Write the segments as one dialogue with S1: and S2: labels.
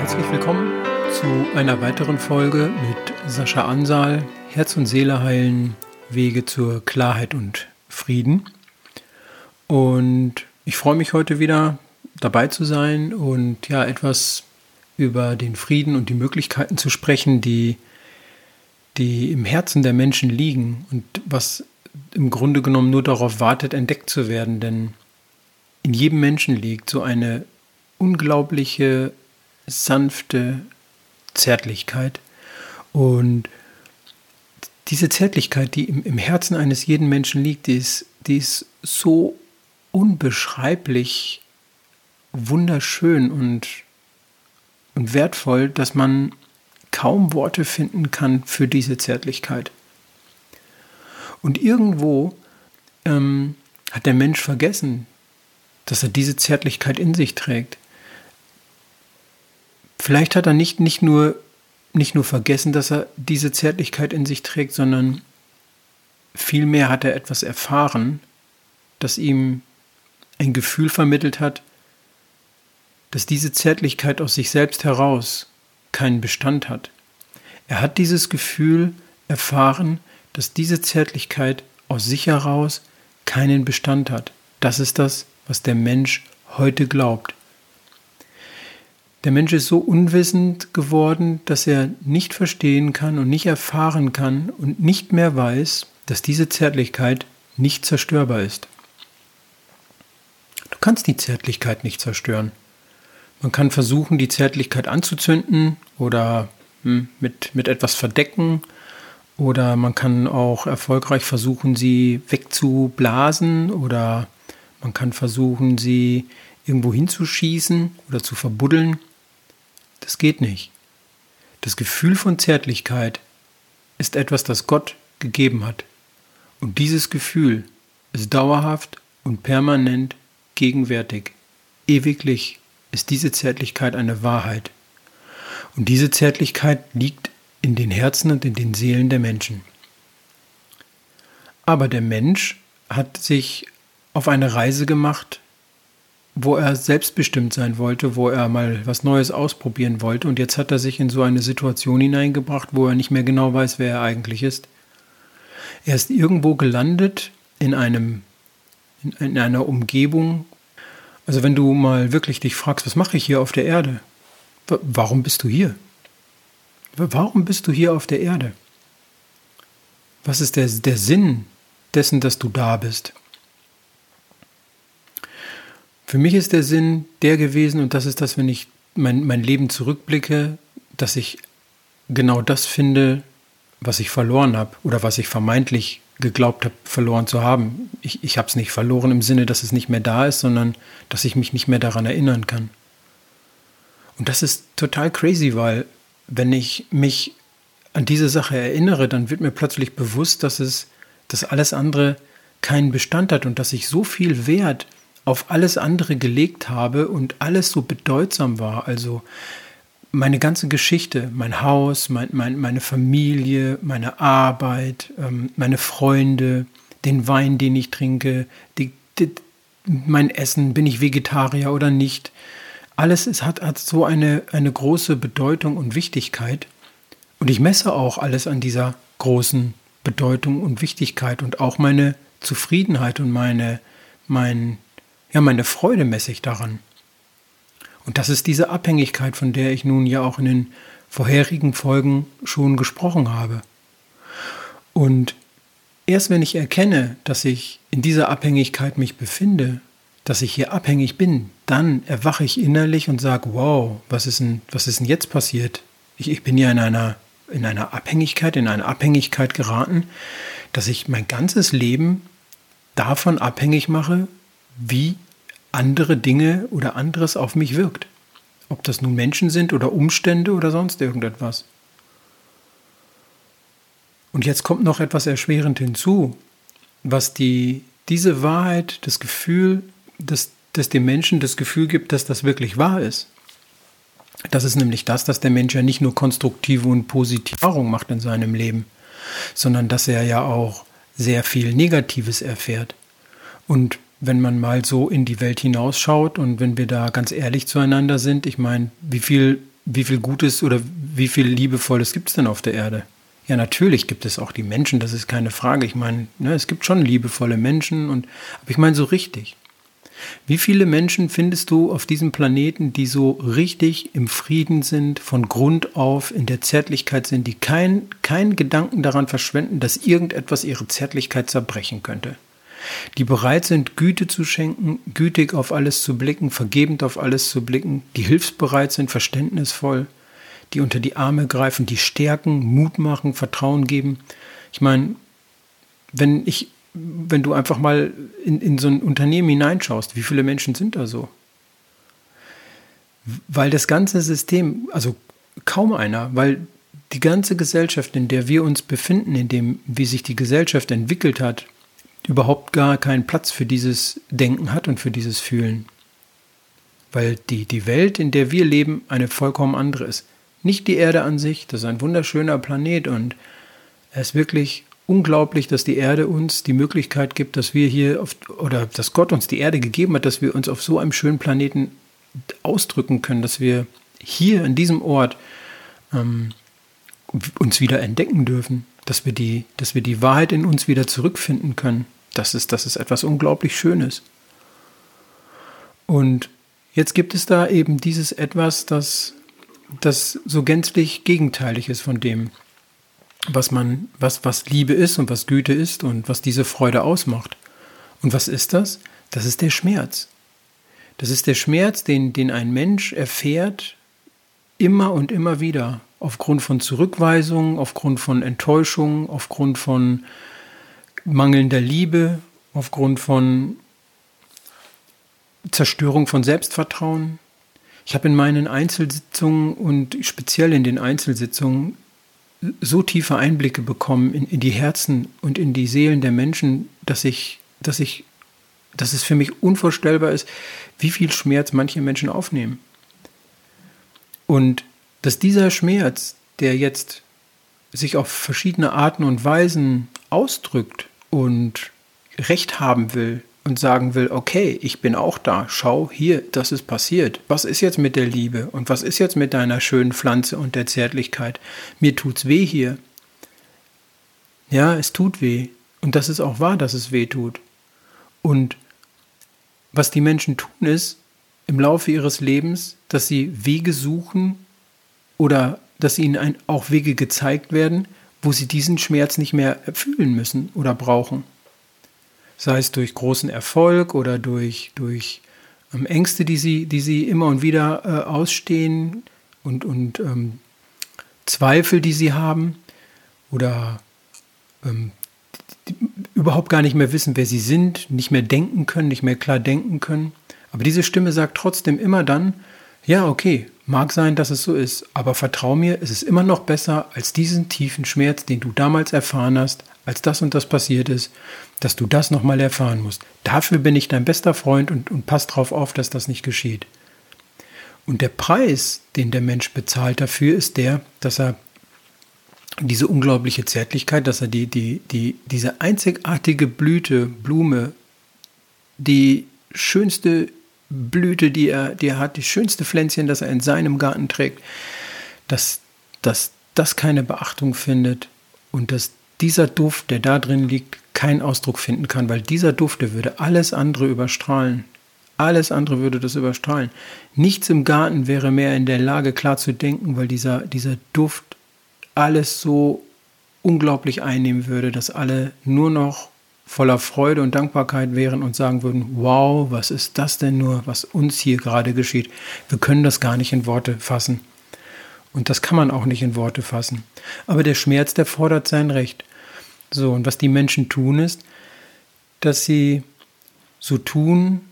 S1: Herzlich willkommen zu einer weiteren Folge mit Sascha Ansal. Herz und Seele heilen, Wege zur Klarheit und Frieden. Und ich freue mich heute wieder dabei zu sein und ja, etwas über den Frieden und die Möglichkeiten zu sprechen, die, die im Herzen der Menschen liegen und was im Grunde genommen nur darauf wartet, entdeckt zu werden. Denn in jedem Menschen liegt so eine unglaubliche, sanfte Zärtlichkeit. Und diese Zärtlichkeit, die im, Herzen eines jeden Menschen liegt, die ist, die ist so unbeschreiblich wunderschön und, und wertvoll, dass man kaum Worte finden kann für diese Zärtlichkeit. Und irgendwo ähm, hat der Mensch vergessen, dass er diese Zärtlichkeit in sich trägt. Vielleicht hat er nicht, nicht, nur, nicht nur vergessen, dass er diese Zärtlichkeit in sich trägt, sondern vielmehr hat er etwas erfahren, das ihm ein Gefühl vermittelt hat, dass diese Zärtlichkeit aus sich selbst heraus keinen Bestand hat. Er hat dieses Gefühl erfahren, dass diese Zärtlichkeit aus sich heraus keinen Bestand hat. Das ist das, was der Mensch heute glaubt. Der Mensch ist so unwissend geworden, dass er nicht verstehen kann und nicht erfahren kann und nicht mehr weiß, dass diese Zärtlichkeit nicht zerstörbar ist. Du kannst die Zärtlichkeit nicht zerstören. Man kann versuchen, die Zärtlichkeit anzuzünden oder hm, mit, mit etwas verdecken. Oder man kann auch erfolgreich versuchen, sie wegzublasen. Oder man kann versuchen, sie irgendwo hinzuschießen oder zu verbuddeln. Das geht nicht. Das Gefühl von Zärtlichkeit ist etwas, das Gott gegeben hat. Und dieses Gefühl ist dauerhaft und permanent gegenwärtig, ewiglich ist diese Zärtlichkeit eine Wahrheit. Und diese Zärtlichkeit liegt in den Herzen und in den Seelen der Menschen. Aber der Mensch hat sich auf eine Reise gemacht, wo er selbstbestimmt sein wollte, wo er mal was Neues ausprobieren wollte. Und jetzt hat er sich in so eine Situation hineingebracht, wo er nicht mehr genau weiß, wer er eigentlich ist. Er ist irgendwo gelandet in einem in einer Umgebung, also wenn du mal wirklich dich fragst, was mache ich hier auf der Erde? Warum bist du hier? Warum bist du hier auf der Erde? Was ist der, der Sinn dessen, dass du da bist? Für mich ist der Sinn der gewesen, und das ist das, wenn ich mein, mein Leben zurückblicke, dass ich genau das finde, was ich verloren habe oder was ich vermeintlich geglaubt habe, verloren zu haben. Ich, ich habe es nicht verloren im Sinne, dass es nicht mehr da ist, sondern dass ich mich nicht mehr daran erinnern kann. Und das ist total crazy, weil wenn ich mich an diese Sache erinnere, dann wird mir plötzlich bewusst, dass es, dass alles andere keinen Bestand hat und dass ich so viel Wert auf alles andere gelegt habe und alles so bedeutsam war. Also meine ganze Geschichte, mein Haus, mein, mein, meine Familie, meine Arbeit, ähm, meine Freunde, den Wein, den ich trinke, die, die, mein Essen, bin ich Vegetarier oder nicht. Alles ist, hat, hat so eine, eine große Bedeutung und Wichtigkeit. Und ich messe auch alles an dieser großen Bedeutung und Wichtigkeit und auch meine Zufriedenheit und meine, mein, ja, meine Freude messe ich daran. Und das ist diese Abhängigkeit, von der ich nun ja auch in den vorherigen Folgen schon gesprochen habe. Und erst wenn ich erkenne, dass ich in dieser Abhängigkeit mich befinde, dass ich hier abhängig bin, dann erwache ich innerlich und sage, wow, was ist denn, was ist denn jetzt passiert? Ich, ich bin ja in einer, in einer Abhängigkeit, in eine Abhängigkeit geraten, dass ich mein ganzes Leben davon abhängig mache, wie andere Dinge oder anderes auf mich wirkt. Ob das nun Menschen sind oder Umstände oder sonst irgendetwas. Und jetzt kommt noch etwas erschwerend hinzu, was die, diese Wahrheit, das Gefühl, dass, dass dem Menschen das Gefühl gibt, dass das wirklich wahr ist. Das ist nämlich das, dass der Mensch ja nicht nur konstruktive und positive Erfahrungen macht in seinem Leben, sondern dass er ja auch sehr viel Negatives erfährt. Und wenn man mal so in die Welt hinausschaut und wenn wir da ganz ehrlich zueinander sind, ich meine, wie viel, wie viel Gutes oder wie viel Liebevolles gibt es denn auf der Erde? Ja, natürlich gibt es auch die Menschen, das ist keine Frage. Ich meine, ne, es gibt schon liebevolle Menschen und, aber ich meine so richtig. Wie viele Menschen findest du auf diesem Planeten, die so richtig im Frieden sind, von Grund auf in der Zärtlichkeit sind, die keinen kein Gedanken daran verschwenden, dass irgendetwas ihre Zärtlichkeit zerbrechen könnte? Die bereit sind, Güte zu schenken, gütig auf alles zu blicken, vergebend auf alles zu blicken, die hilfsbereit sind, verständnisvoll, die unter die Arme greifen, die stärken, Mut machen, Vertrauen geben. Ich meine, wenn ich wenn du einfach mal in, in so ein Unternehmen hineinschaust, wie viele Menschen sind da so? Weil das ganze System, also kaum einer, weil die ganze Gesellschaft, in der wir uns befinden, in dem, wie sich die Gesellschaft entwickelt hat, überhaupt gar keinen Platz für dieses Denken hat und für dieses Fühlen. Weil die, die Welt, in der wir leben, eine vollkommen andere ist. Nicht die Erde an sich, das ist ein wunderschöner Planet und er ist wirklich unglaublich, dass die Erde uns die Möglichkeit gibt, dass wir hier auf, oder dass Gott uns die Erde gegeben hat, dass wir uns auf so einem schönen Planeten ausdrücken können, dass wir hier an diesem Ort ähm, uns wieder entdecken dürfen, dass wir, die, dass wir die Wahrheit in uns wieder zurückfinden können. Das ist, das ist etwas unglaublich Schönes. Und jetzt gibt es da eben dieses etwas, das, das so gänzlich gegenteilig ist von dem, was man, was, was Liebe ist und was Güte ist und was diese Freude ausmacht. Und was ist das? Das ist der Schmerz. Das ist der Schmerz, den, den ein Mensch erfährt, immer und immer wieder, aufgrund von Zurückweisung, aufgrund von Enttäuschung, aufgrund von mangelnder Liebe, aufgrund von Zerstörung von Selbstvertrauen. Ich habe in meinen Einzelsitzungen und speziell in den Einzelsitzungen so tiefe Einblicke bekommen in, in, die Herzen und in die Seelen der Menschen, dass ich, dass ich, dass es für mich unvorstellbar ist, wie viel Schmerz manche Menschen aufnehmen. Und dass dieser Schmerz, der jetzt sich auf verschiedene Arten und Weisen ausdrückt und Recht haben will, und sagen will, okay, ich bin auch da, schau hier, das ist passiert. Was ist jetzt mit der Liebe und was ist jetzt mit deiner schönen Pflanze und der Zärtlichkeit? Mir tut's weh hier. Ja, es tut weh und das ist auch wahr, dass es weh tut. Und was die Menschen tun ist, im Laufe ihres Lebens, dass sie Wege suchen oder dass ihnen auch Wege gezeigt werden, wo sie diesen Schmerz nicht mehr fühlen müssen oder brauchen sei es durch großen Erfolg oder durch, durch ähm, Ängste, die sie, die sie immer und wieder äh, ausstehen und, und ähm, Zweifel, die sie haben oder ähm, überhaupt gar nicht mehr wissen, wer sie sind, nicht mehr denken können, nicht mehr klar denken können. Aber diese Stimme sagt trotzdem immer dann, ja, okay, mag sein, dass es so ist, aber vertrau mir, es ist immer noch besser als diesen tiefen Schmerz, den du damals erfahren hast, als das und das passiert ist, dass du das nochmal erfahren musst. Dafür bin ich dein bester Freund und, und pass darauf auf, dass das nicht geschieht. Und der Preis, den der Mensch bezahlt dafür, ist der, dass er diese unglaubliche Zärtlichkeit, dass er die, die, die, diese einzigartige Blüte, Blume, die schönste Blüte, die er, die er hat, die schönste Pflänzchen, das er in seinem Garten trägt, dass, dass das keine Beachtung findet und dass dieser Duft, der da drin liegt, keinen Ausdruck finden kann, weil dieser Duft, der würde alles andere überstrahlen. Alles andere würde das überstrahlen. Nichts im Garten wäre mehr in der Lage, klar zu denken, weil dieser, dieser Duft alles so unglaublich einnehmen würde, dass alle nur noch voller Freude und Dankbarkeit wären und sagen würden, wow, was ist das denn nur, was uns hier gerade geschieht? Wir können das gar nicht in Worte fassen. Und das kann man auch nicht in Worte fassen. Aber der Schmerz, der fordert sein Recht. So, und was die Menschen tun ist, dass sie so tun,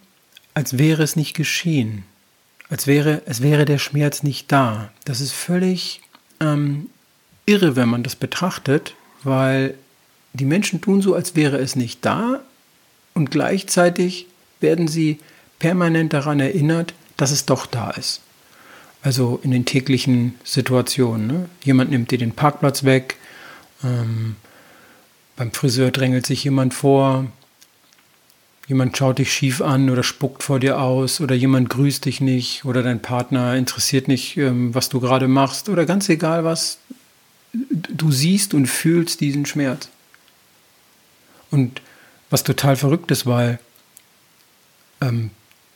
S1: als wäre es nicht geschehen. Als wäre, es wäre der Schmerz nicht da. Das ist völlig ähm, irre, wenn man das betrachtet, weil die Menschen tun so, als wäre es nicht da und gleichzeitig werden sie permanent daran erinnert, dass es doch da ist. Also in den täglichen Situationen. Ne? Jemand nimmt dir den Parkplatz weg, Ähm, beim Friseur drängelt sich jemand vor, jemand schaut dich schief an oder spuckt vor dir aus oder jemand grüßt dich nicht oder dein Partner interessiert nicht, ähm, was du gerade machst oder ganz egal was, du siehst und fühlst diesen Schmerz. Und was total verrückt ist, weil ähm,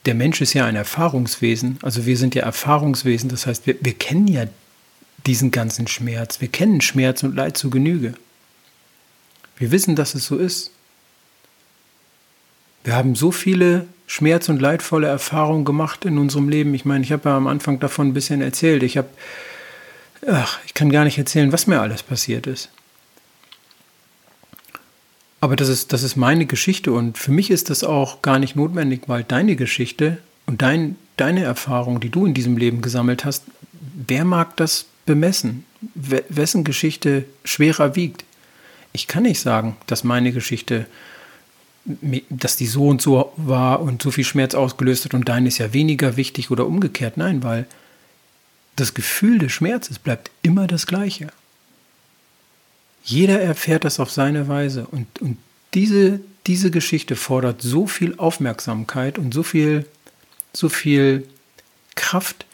S1: der Mensch ist ja ein Erfahrungswesen, also wir sind ja Erfahrungswesen, das heißt, wir, wir kennen ja diesen ganzen Schmerz, wir kennen Schmerz und Leid zu Genüge. Wir wissen, dass es so ist. Wir haben so viele schmerz- und leidvolle Erfahrungen gemacht in unserem Leben. Ich meine, ich habe ja am Anfang davon ein bisschen erzählt. Ich habe, ach, ich kann gar nicht erzählen, was mir alles passiert ist. Aber das ist, das ist meine Geschichte und für mich ist das auch gar nicht notwendig, weil deine Geschichte und dein, deine Erfahrung, die du in diesem Leben gesammelt hast, wer mag das bemessen? Wessen Geschichte schwerer wiegt? Ich kann nicht sagen, dass meine Geschichte, dass die so und so war und so viel Schmerz ausgelöst hat und deine ist ja weniger wichtig oder umgekehrt. Nein, weil das Gefühl des Schmerzes bleibt immer das gleiche. Jeder erfährt das auf seine Weise und, und diese, diese Geschichte fordert so viel Aufmerksamkeit und so viel, so viel Kraft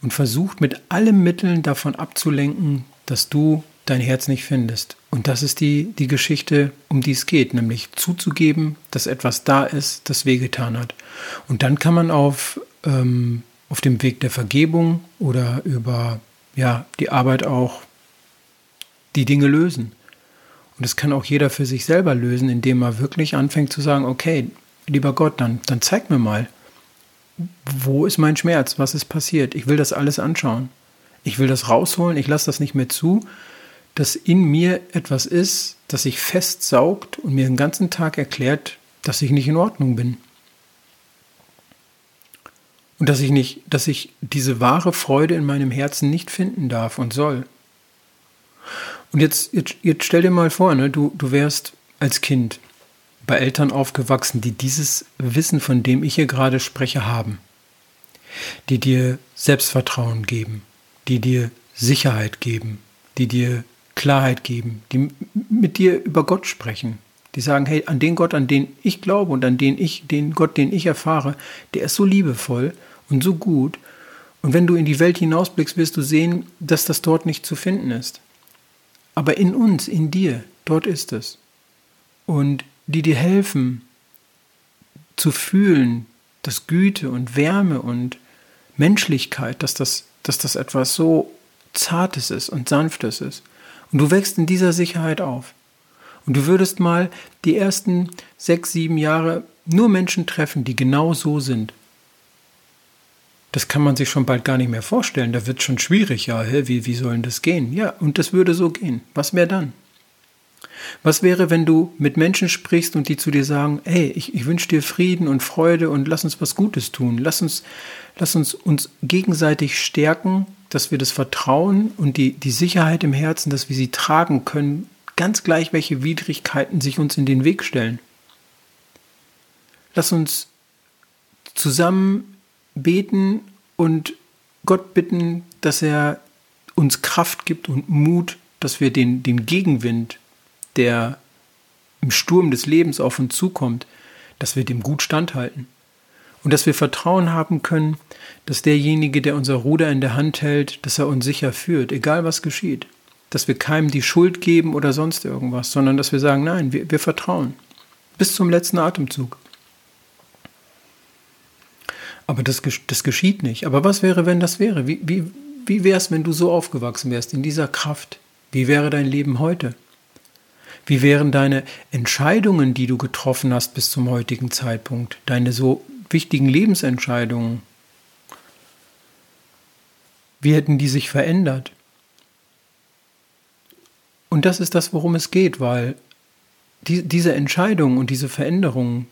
S1: und versucht mit allen Mitteln davon abzulenken, dass du dein Herz nicht findest. Und das ist die, die Geschichte, um die es geht, nämlich zuzugeben, dass etwas da ist, das wehgetan hat. Und dann kann man auf, ähm, auf dem Weg der Vergebung oder über ja, die Arbeit auch die Dinge lösen. Und das kann auch jeder für sich selber lösen, indem er wirklich anfängt zu sagen, okay, lieber Gott, dann, dann zeig mir mal, wo ist mein Schmerz, was ist passiert. Ich will das alles anschauen. Ich will das rausholen, ich lasse das nicht mehr zu, dass in mir etwas ist, das sich festsaugt und mir den ganzen Tag erklärt, dass ich nicht in Ordnung bin. Und dass ich nicht, dass ich diese wahre Freude in meinem Herzen nicht finden darf und soll. Und jetzt, jetzt, jetzt stell dir mal vor, ne, du, du wärst als Kind bei Eltern aufgewachsen, die dieses Wissen, von dem ich hier gerade spreche, haben. Die dir Selbstvertrauen geben, die dir Sicherheit geben, die dir Klarheit geben, die mit dir über Gott sprechen, die sagen, hey, an den Gott, an den ich glaube und an den ich, den Gott, den ich erfahre, der ist so liebevoll und so gut. Und wenn du in die Welt hinausblickst, wirst du sehen, dass das dort nicht zu finden ist. Aber in uns, in dir, dort ist es. Und die dir helfen zu fühlen, dass Güte und Wärme und Menschlichkeit, dass das, dass das etwas so Zartes ist und Sanftes ist. Und du wächst in dieser Sicherheit auf. Und du würdest mal die ersten sechs, sieben Jahre nur Menschen treffen, die genau so sind. Das kann man sich schon bald gar nicht mehr vorstellen. Da wird schon schwierig. Ja, wie, wie soll das gehen? Ja, und das würde so gehen. Was wäre dann? Was wäre, wenn du mit Menschen sprichst und die zu dir sagen, hey, ich, ich wünsche dir Frieden und Freude und lass uns was Gutes tun. Lass uns, lass uns uns gegenseitig stärken dass wir das Vertrauen und die, die Sicherheit im Herzen, dass wir sie tragen können, ganz gleich, welche Widrigkeiten sich uns in den Weg stellen. Lass uns zusammen beten und Gott bitten, dass er uns Kraft gibt und Mut, dass wir den, den Gegenwind, der im Sturm des Lebens auf uns zukommt, dass wir dem gut standhalten. Und dass wir Vertrauen haben können, dass derjenige, der unser Ruder in der Hand hält, dass er uns sicher führt, egal was geschieht. Dass wir keinem die Schuld geben oder sonst irgendwas, sondern dass wir sagen, nein, wir, wir vertrauen. Bis zum letzten Atemzug. Aber das, das geschieht nicht. Aber was wäre, wenn das wäre? Wie, wie, wie wäre es, wenn du so aufgewachsen wärst, in dieser Kraft? Wie wäre dein Leben heute? Wie wären deine Entscheidungen, die du getroffen hast bis zum heutigen Zeitpunkt, deine so wichtigen Lebensentscheidungen, wie hätten die sich verändert? Und das ist das, worum es geht, weil die, diese Entscheidung und diese Veränderung,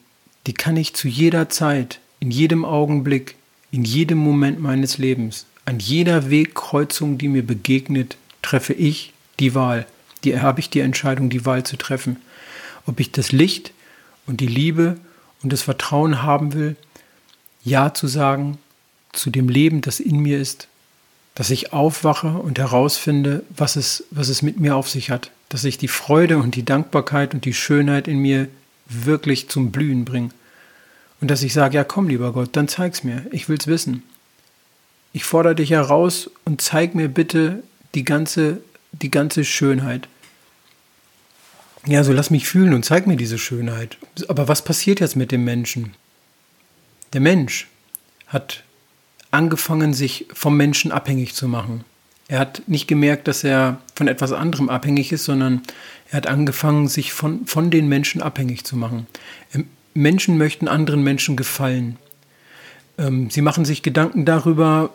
S1: die kann ich zu jeder Zeit, in jedem Augenblick, in jedem Moment meines Lebens, an jeder Wegkreuzung, die mir begegnet, treffe ich die Wahl. Die habe ich die Entscheidung, die Wahl zu treffen. Ob ich das Licht und die Liebe und das Vertrauen haben will ja zu sagen zu dem Leben, das in mir ist, dass ich aufwache und herausfinde, was es, was es mit mir auf sich hat, dass ich die Freude und die Dankbarkeit und die Schönheit in mir wirklich zum Blühen bringe. Und dass ich sage, ja komm, lieber Gott, dann zeig's mir, ich will's wissen. Ich fordere dich heraus und zeig mir bitte die ganze, die ganze Schönheit. Ja, so lass mich fühlen und zeig mir diese Schönheit. Aber was passiert jetzt mit dem Menschen? Der Mensch hat angefangen, sich vom Menschen abhängig zu machen. Er hat nicht gemerkt, dass er von etwas anderem abhängig ist, sondern er hat angefangen, sich von, von den Menschen abhängig zu machen. Menschen möchten anderen Menschen gefallen. Ähm, sie machen sich Gedanken darüber,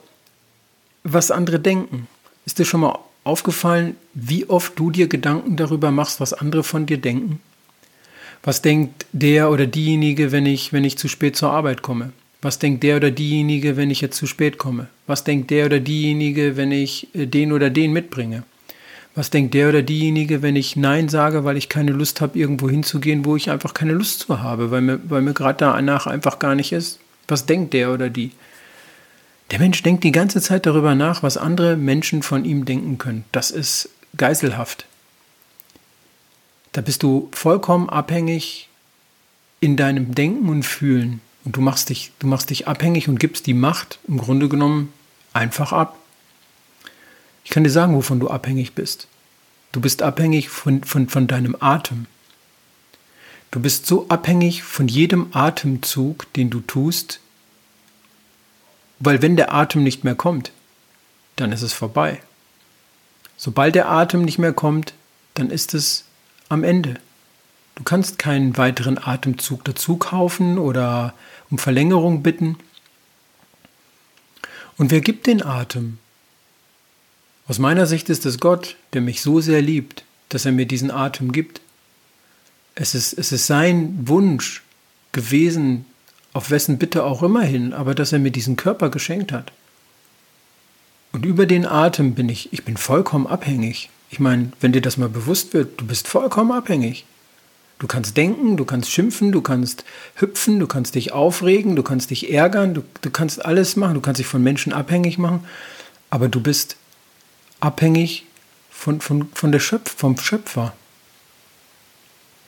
S1: was andere denken. Ist dir schon mal aufgefallen, wie oft du dir Gedanken darüber machst, was andere von dir denken? Was denkt der oder diejenige, wenn ich, wenn ich zu spät zur Arbeit komme? Was denkt der oder diejenige, wenn ich jetzt zu spät komme? Was denkt der oder diejenige, wenn ich äh, den oder den mitbringe? Was denkt der oder diejenige, wenn ich Nein sage, weil ich keine Lust habe, irgendwo hinzugehen, wo ich einfach keine Lust zu habe, weil mir, weil mir gerade danach einfach gar nicht ist? Was denkt der oder die? Der Mensch denkt die ganze Zeit darüber nach, was andere Menschen von ihm denken können. Das ist geiselhaft. Da bist du vollkommen abhängig in deinem Denken und Fühlen. Und du machst dich, du machst dich abhängig und gibst die Macht im Grunde genommen einfach ab. Ich kann dir sagen, wovon du abhängig bist. Du bist abhängig von, von, von deinem Atem. Du bist so abhängig von jedem Atemzug, den du tust, weil wenn der Atem nicht mehr kommt, dann ist es vorbei. Sobald der Atem nicht mehr kommt, dann ist es am Ende. Du kannst keinen weiteren Atemzug dazu kaufen oder um Verlängerung bitten. Und wer gibt den Atem? Aus meiner Sicht ist es Gott, der mich so sehr liebt, dass er mir diesen Atem gibt. Es ist, es ist sein Wunsch gewesen, auf wessen Bitte auch immer hin, aber dass er mir diesen Körper geschenkt hat. Und über den Atem bin ich, ich bin vollkommen abhängig. Ich meine, wenn dir das mal bewusst wird, du bist vollkommen abhängig. Du kannst denken, du kannst schimpfen, du kannst hüpfen, du kannst dich aufregen, du kannst dich ärgern, du, du kannst alles machen, du kannst dich von Menschen abhängig machen, aber du bist abhängig von, von, von der Schöpf, vom Schöpfer.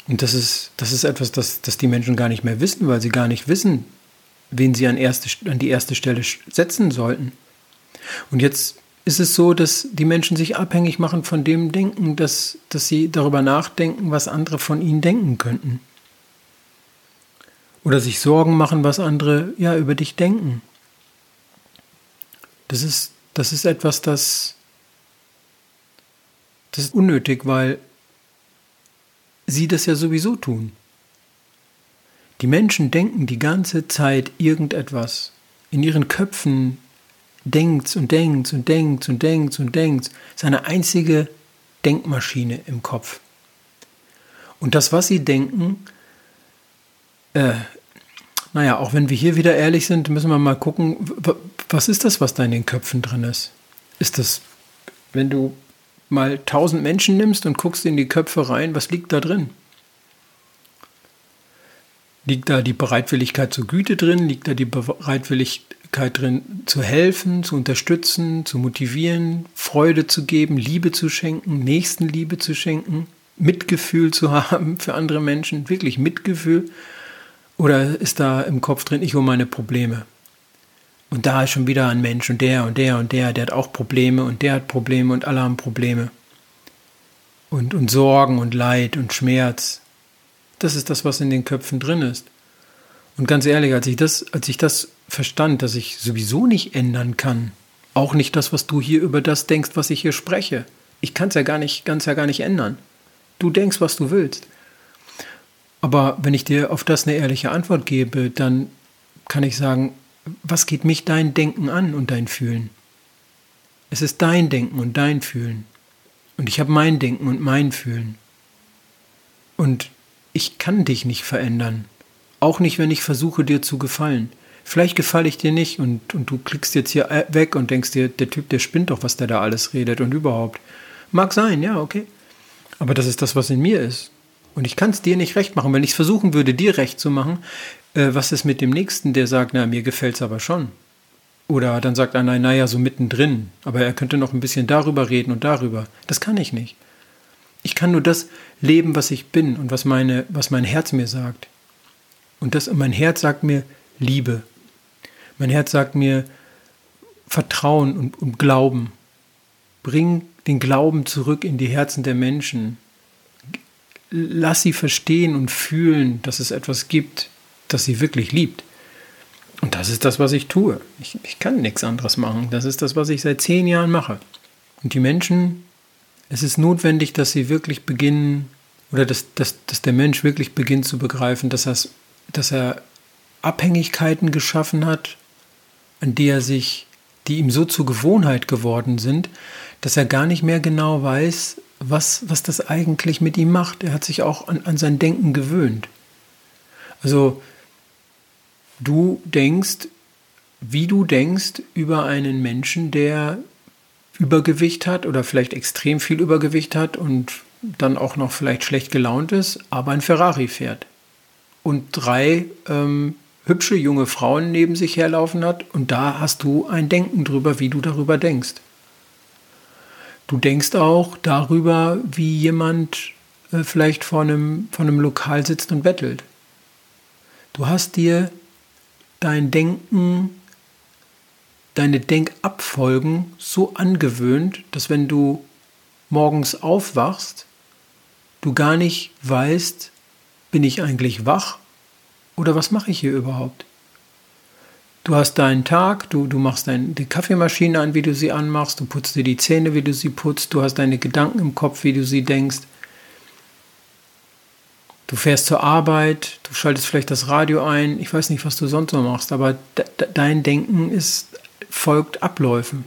S1: Und das ist, das ist etwas, das, das die Menschen gar nicht mehr wissen, weil sie gar nicht wissen, wen sie an, erste, an die erste Stelle setzen sollten. Und jetzt ist es so, dass die Menschen sich abhängig machen von dem Denken, dass, dass sie darüber nachdenken, was andere von ihnen denken könnten. Oder sich Sorgen machen, was andere ja über dich denken. Das ist, das ist etwas, das, das ist unnötig, weil sie das ja sowieso tun. Die Menschen denken die ganze Zeit irgendetwas. In ihren Köpfen denkt und denkt und denkt und denkt und denkt. Es ist eine einzige Denkmaschine im Kopf. Und das, was sie denken, äh, naja, auch wenn wir hier wieder ehrlich sind, müssen wir mal gucken, was ist das, was da in den Köpfen drin ist? Ist das, wenn du mal tausend Menschen nimmst und guckst in die Köpfe rein, was liegt da drin? Liegt da die Bereitwilligkeit zur Güte drin? Liegt da die Bereitwilligkeit drin, zu helfen, zu unterstützen, zu motivieren, Freude zu geben, Liebe zu schenken, Nächstenliebe zu schenken, Mitgefühl zu haben für andere Menschen, wirklich Mitgefühl? Oder ist da im Kopf drin, ich um meine Probleme? Und da ist schon wieder ein Mensch und der und der und der, der hat auch Probleme und der hat Probleme und alle haben Probleme. Und, und Sorgen und Leid und Schmerz. Das ist das, was in den Köpfen drin ist. Und ganz ehrlich, als ich das, als ich das verstand, dass ich sowieso nicht ändern kann, auch nicht das, was du hier über das denkst, was ich hier spreche. Ich kann es ja gar nicht, ganz ja gar nicht ändern. Du denkst, was du willst. Aber wenn ich dir auf das eine ehrliche Antwort gebe, dann kann ich sagen, was geht mich dein Denken an und dein Fühlen? Es ist dein Denken und dein Fühlen. Und ich habe mein Denken und mein Fühlen. Und ich kann dich nicht verändern. Auch nicht, wenn ich versuche, dir zu gefallen. Vielleicht gefalle ich dir nicht und, und du klickst jetzt hier äh, weg und denkst dir, der Typ, der spinnt doch, was der da alles redet und überhaupt. Mag sein, ja, okay. Aber das ist das, was in mir ist. Und ich kann es dir nicht recht machen. Wenn ich es versuchen würde, dir recht zu machen, äh, was ist mit dem Nächsten, der sagt, na, mir gefällt es aber schon. Oder dann sagt einer, naja, so mittendrin, aber er könnte noch ein bisschen darüber reden und darüber. Das kann ich nicht. Ich kann nur das leben, was ich bin und was, meine, was mein Herz mir sagt. Und das, mein Herz sagt mir Liebe. Mein Herz sagt mir Vertrauen und, und Glauben. Bring den Glauben zurück in die Herzen der Menschen. Lass sie verstehen und fühlen, dass es etwas gibt, das sie wirklich liebt. Und das ist das, was ich tue. Ich, ich kann nichts anderes machen. Das ist das, was ich seit zehn Jahren mache. Und die Menschen, es ist notwendig, dass sie wirklich beginnen, oder dass, dass, dass der Mensch wirklich beginnt zu begreifen, dass, dass er Abhängigkeiten geschaffen hat, an die er sich, die ihm so zur Gewohnheit geworden sind, dass er gar nicht mehr genau weiß, was, was das eigentlich mit ihm macht. Er hat sich auch an, an sein Denken gewöhnt. Also du denkst, wie du denkst über einen Menschen, der Übergewicht hat oder vielleicht extrem viel Übergewicht hat und dann auch noch vielleicht schlecht gelaunt ist, aber ein Ferrari fährt und drei ähm, hübsche junge Frauen neben sich herlaufen hat und da hast du ein Denken drüber, wie du darüber denkst. Du denkst auch darüber, wie jemand äh, vielleicht vor einem, vor einem Lokal sitzt und bettelt. Du hast dir dein Denken, deine Denkabfolgen so angewöhnt, dass wenn du morgens aufwachst, du gar nicht weißt, bin ich eigentlich wach oder was mache ich hier überhaupt? Du hast deinen Tag, du, du machst dein, die Kaffeemaschine an, wie du sie anmachst, du putzt dir die Zähne, wie du sie putzt, du hast deine Gedanken im Kopf, wie du sie denkst. Du fährst zur Arbeit, du schaltest vielleicht das Radio ein, ich weiß nicht, was du sonst so machst, aber de dein Denken ist, folgt Abläufen.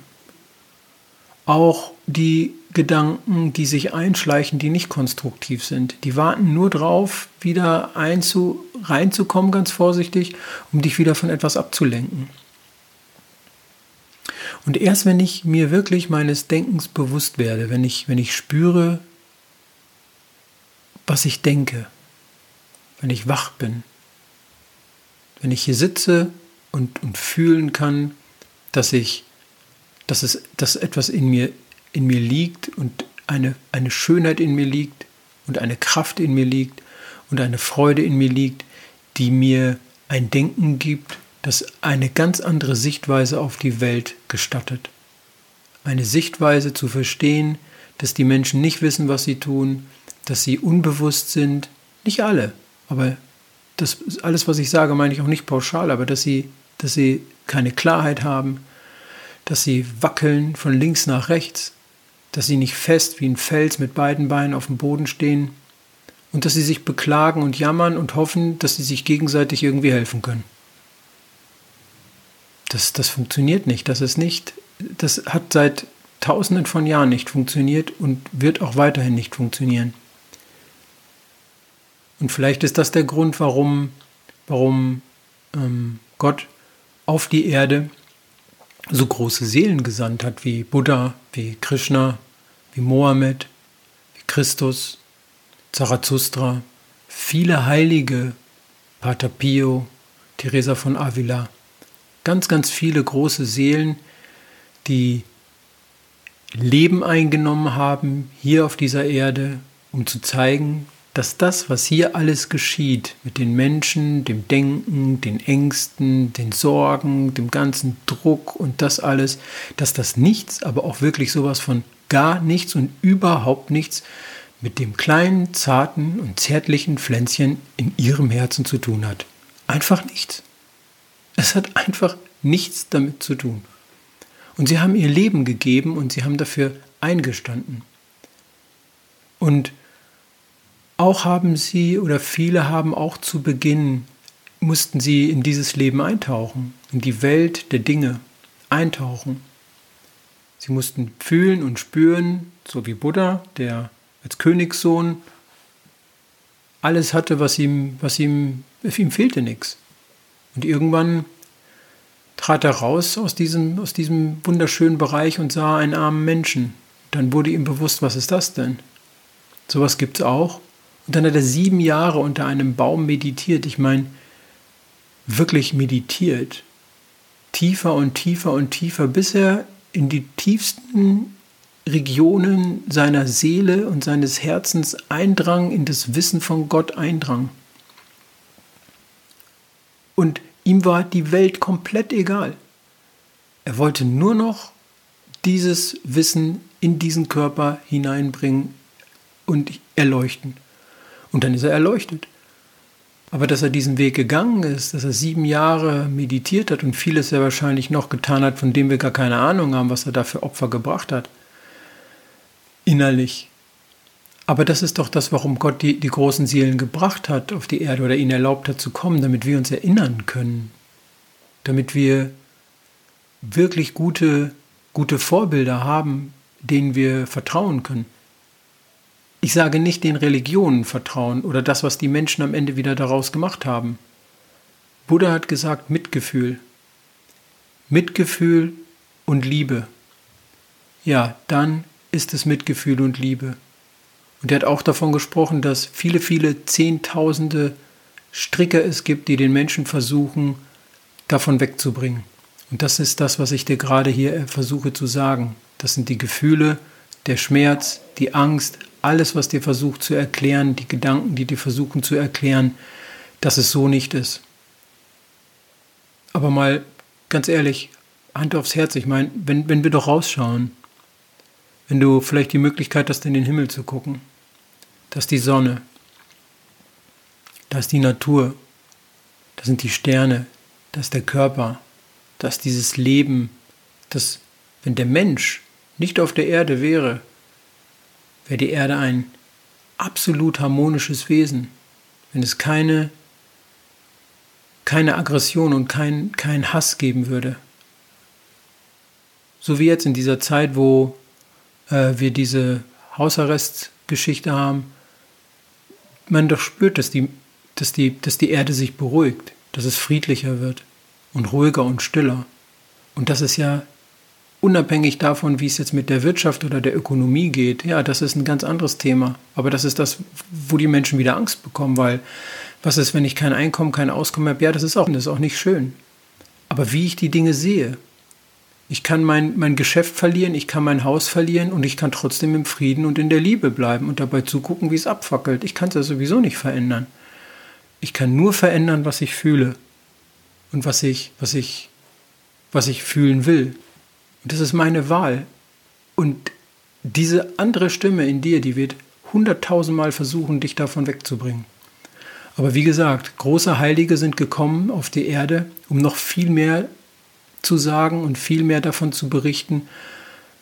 S1: Auch die Gedanken, die sich einschleichen, die nicht konstruktiv sind, die warten nur drauf, wieder einzu, reinzukommen, ganz vorsichtig, um dich wieder von etwas abzulenken. Und erst wenn ich mir wirklich meines Denkens bewusst werde, wenn ich, wenn ich spüre, was ich denke, wenn ich wach bin, wenn ich hier sitze und, und fühlen kann, dass ich, dass es, dass etwas in mir, in mir liegt und eine, eine Schönheit in mir liegt und eine Kraft in mir liegt und eine Freude in mir liegt, die mir ein Denken gibt, das eine ganz andere Sichtweise auf die Welt gestattet. Eine Sichtweise zu verstehen, dass die Menschen nicht wissen, was sie tun, dass sie unbewusst sind, nicht alle, aber das alles, was ich sage, meine ich auch nicht pauschal, aber dass sie, dass sie keine Klarheit haben, dass sie wackeln von links nach rechts, dass sie nicht fest wie ein Fels mit beiden Beinen auf dem Boden stehen und dass sie sich beklagen und jammern und hoffen, dass sie sich gegenseitig irgendwie helfen können. Das, das funktioniert nicht. Das ist nicht, das hat seit Tausenden von Jahren nicht funktioniert und wird auch weiterhin nicht funktionieren. Und vielleicht ist das der Grund, warum, warum ähm, Gott auf die Erde so große Seelen gesandt hat, wie Buddha, wie Krishna, wie Mohammed, wie Christus, Zarathustra, viele Heilige, Pater Pio, Teresa von Avila, ganz, ganz viele große Seelen, die Leben eingenommen haben hier auf dieser Erde, um zu zeigen, dass das, was hier alles geschieht, mit den Menschen, dem Denken, den Ängsten, den Sorgen, dem ganzen Druck und das alles, dass das nichts, aber auch wirklich sowas von gar nichts und überhaupt nichts mit dem kleinen, zarten und zärtlichen Pflänzchen in ihrem Herzen zu tun hat. Einfach nichts. Es hat einfach nichts damit zu tun. Und sie haben ihr Leben gegeben und sie haben dafür eingestanden. Und auch haben sie oder viele haben auch zu Beginn, mussten sie in dieses Leben eintauchen, in die Welt der Dinge eintauchen. Sie mussten fühlen und spüren, so wie Buddha, der als Königssohn alles hatte, was ihm, was ihm, ihm fehlte nichts. Und irgendwann trat er raus aus diesem, aus diesem wunderschönen Bereich und sah einen armen Menschen. Dann wurde ihm bewusst, was ist das denn? Sowas gibt es auch. Und dann hat er sieben Jahre unter einem Baum meditiert. Ich meine, wirklich meditiert. tiefer und tiefer und tiefer, bis er in die tiefsten Regionen seiner Seele und seines Herzens eindrang, in das Wissen von Gott eindrang. Und ihm war die Welt komplett egal. Er wollte nur noch dieses Wissen in diesen Körper hineinbringen und erleuchten. Und dann ist er erleuchtet. Aber dass er diesen Weg gegangen ist, dass er sieben Jahre meditiert hat und vieles er wahrscheinlich noch getan hat, von dem wir gar keine Ahnung haben, was er da für Opfer gebracht hat, innerlich. Aber das ist doch das, warum Gott die, die großen Seelen gebracht hat auf die Erde oder ihnen erlaubt hat zu kommen, damit wir uns erinnern können, damit wir wirklich gute, gute Vorbilder haben, denen wir vertrauen können. Ich sage nicht den Religionen vertrauen oder das, was die Menschen am Ende wieder daraus gemacht haben. Buddha hat gesagt Mitgefühl. Mitgefühl und Liebe. Ja, dann ist es Mitgefühl und Liebe. Und er hat auch davon gesprochen, dass viele, viele Zehntausende Stricker es gibt, die den Menschen versuchen, davon wegzubringen. Und das ist das, was ich dir gerade hier versuche zu sagen. Das sind die Gefühle, der Schmerz, die Angst, alles, was dir versucht zu erklären, die Gedanken, die dir versuchen zu erklären, dass es so nicht ist. Aber mal ganz ehrlich, Hand aufs Herz, ich meine, wenn, wenn wir doch rausschauen, wenn du vielleicht die Möglichkeit hast, in den Himmel zu gucken, da ist die Sonne, da ist die Natur, da sind die Sterne, da ist der Körper, da ist dieses Leben, das, wenn der Mensch nicht auf der Erde wäre, wäre die Erde ein absolut harmonisches Wesen, wenn es keine, keine Aggression und kein, kein Hass geben würde. So wie jetzt in dieser Zeit, wo äh, wir diese Hausarrestgeschichte haben, man doch spürt, dass die, dass, die, dass die Erde sich beruhigt, dass es friedlicher wird und ruhiger und stiller. Und das ist ja unabhängig davon, wie es jetzt mit der Wirtschaft oder der Ökonomie geht, ja, das ist ein ganz anderes Thema. Aber das ist das, wo die Menschen wieder Angst bekommen, weil was ist, wenn ich kein Einkommen, kein Auskommen habe? Ja, das ist auch, das ist auch nicht schön. Aber wie ich die Dinge sehe, ich kann mein, mein Geschäft verlieren, ich kann mein Haus verlieren und ich kann trotzdem im Frieden und in der Liebe bleiben und dabei zugucken, wie es abfackelt. Ich kann es ja sowieso nicht verändern. Ich kann nur verändern, was ich fühle und was ich, was ich, was ich fühlen will. Und das ist meine Wahl. Und diese andere Stimme in dir, die wird hunderttausendmal versuchen, dich davon wegzubringen. Aber wie gesagt, große Heilige sind gekommen auf die Erde, um noch viel mehr zu sagen und viel mehr davon zu berichten,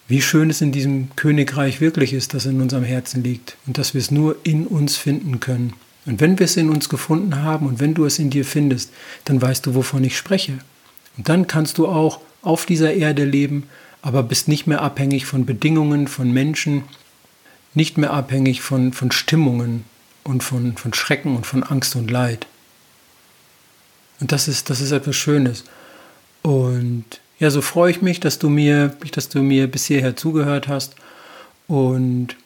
S1: wie schön es in diesem Königreich wirklich ist, das in unserem Herzen liegt und dass wir es nur in uns finden können. Und wenn wir es in uns gefunden haben und wenn du es in dir findest, dann weißt du, wovon ich spreche. Und dann kannst du auch auf dieser Erde leben, aber bist nicht mehr abhängig von Bedingungen, von Menschen, nicht mehr abhängig von, von Stimmungen und von, von Schrecken und von Angst und Leid. Und das ist, das ist etwas Schönes. Und ja, so freue ich mich, dass du mir, dass du mir bis hierher zugehört hast. Und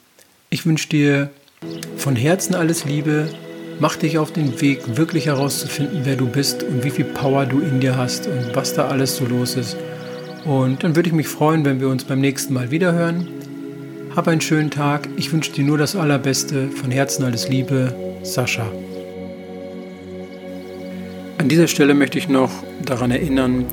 S1: ich wünsche dir von Herzen alles Liebe. Mach dich auf den Weg, wirklich herauszufinden, wer du bist und wie viel Power du in dir hast und was da alles so los ist. Und dann würde ich mich freuen, wenn wir uns beim nächsten Mal wiederhören. Hab einen schönen Tag. Ich wünsche dir nur das Allerbeste. Von Herzen alles Liebe, Sascha. An dieser Stelle möchte ich noch daran erinnern,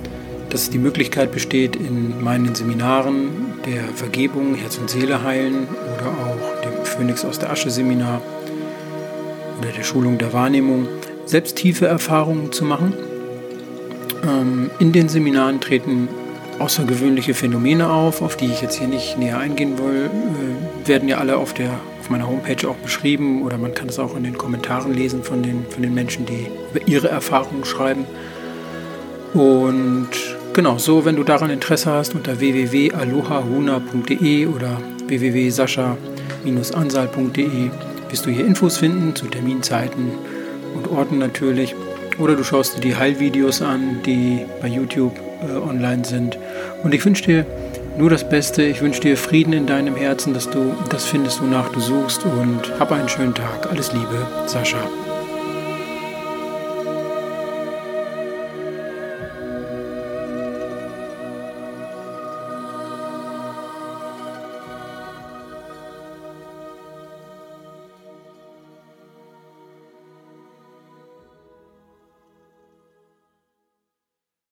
S1: dass die Möglichkeit besteht, in meinen Seminaren der Vergebung, Herz und Seele heilen oder auch dem Phönix aus der Asche Seminar oder der Schulung der Wahrnehmung selbst tiefe Erfahrungen zu machen. Ähm, in den Seminaren treten außergewöhnliche Phänomene auf, auf die ich jetzt hier nicht näher eingehen will, äh, werden ja alle auf, der, auf meiner Homepage auch beschrieben oder man kann es auch in den Kommentaren lesen von den, von den Menschen, die über ihre Erfahrungen schreiben. Und genau, so, wenn du daran Interesse hast, unter www.alohahuna.de oder www.sascha-ansal.de wirst du hier Infos finden zu Terminzeiten und Orten natürlich. Oder du schaust dir die Heilvideos an, die bei YouTube äh, online sind. Und ich wünsche dir nur das Beste. Ich wünsche dir Frieden in deinem Herzen, dass du das findest, wonach du suchst. Und hab einen schönen Tag. Alles Liebe, Sascha.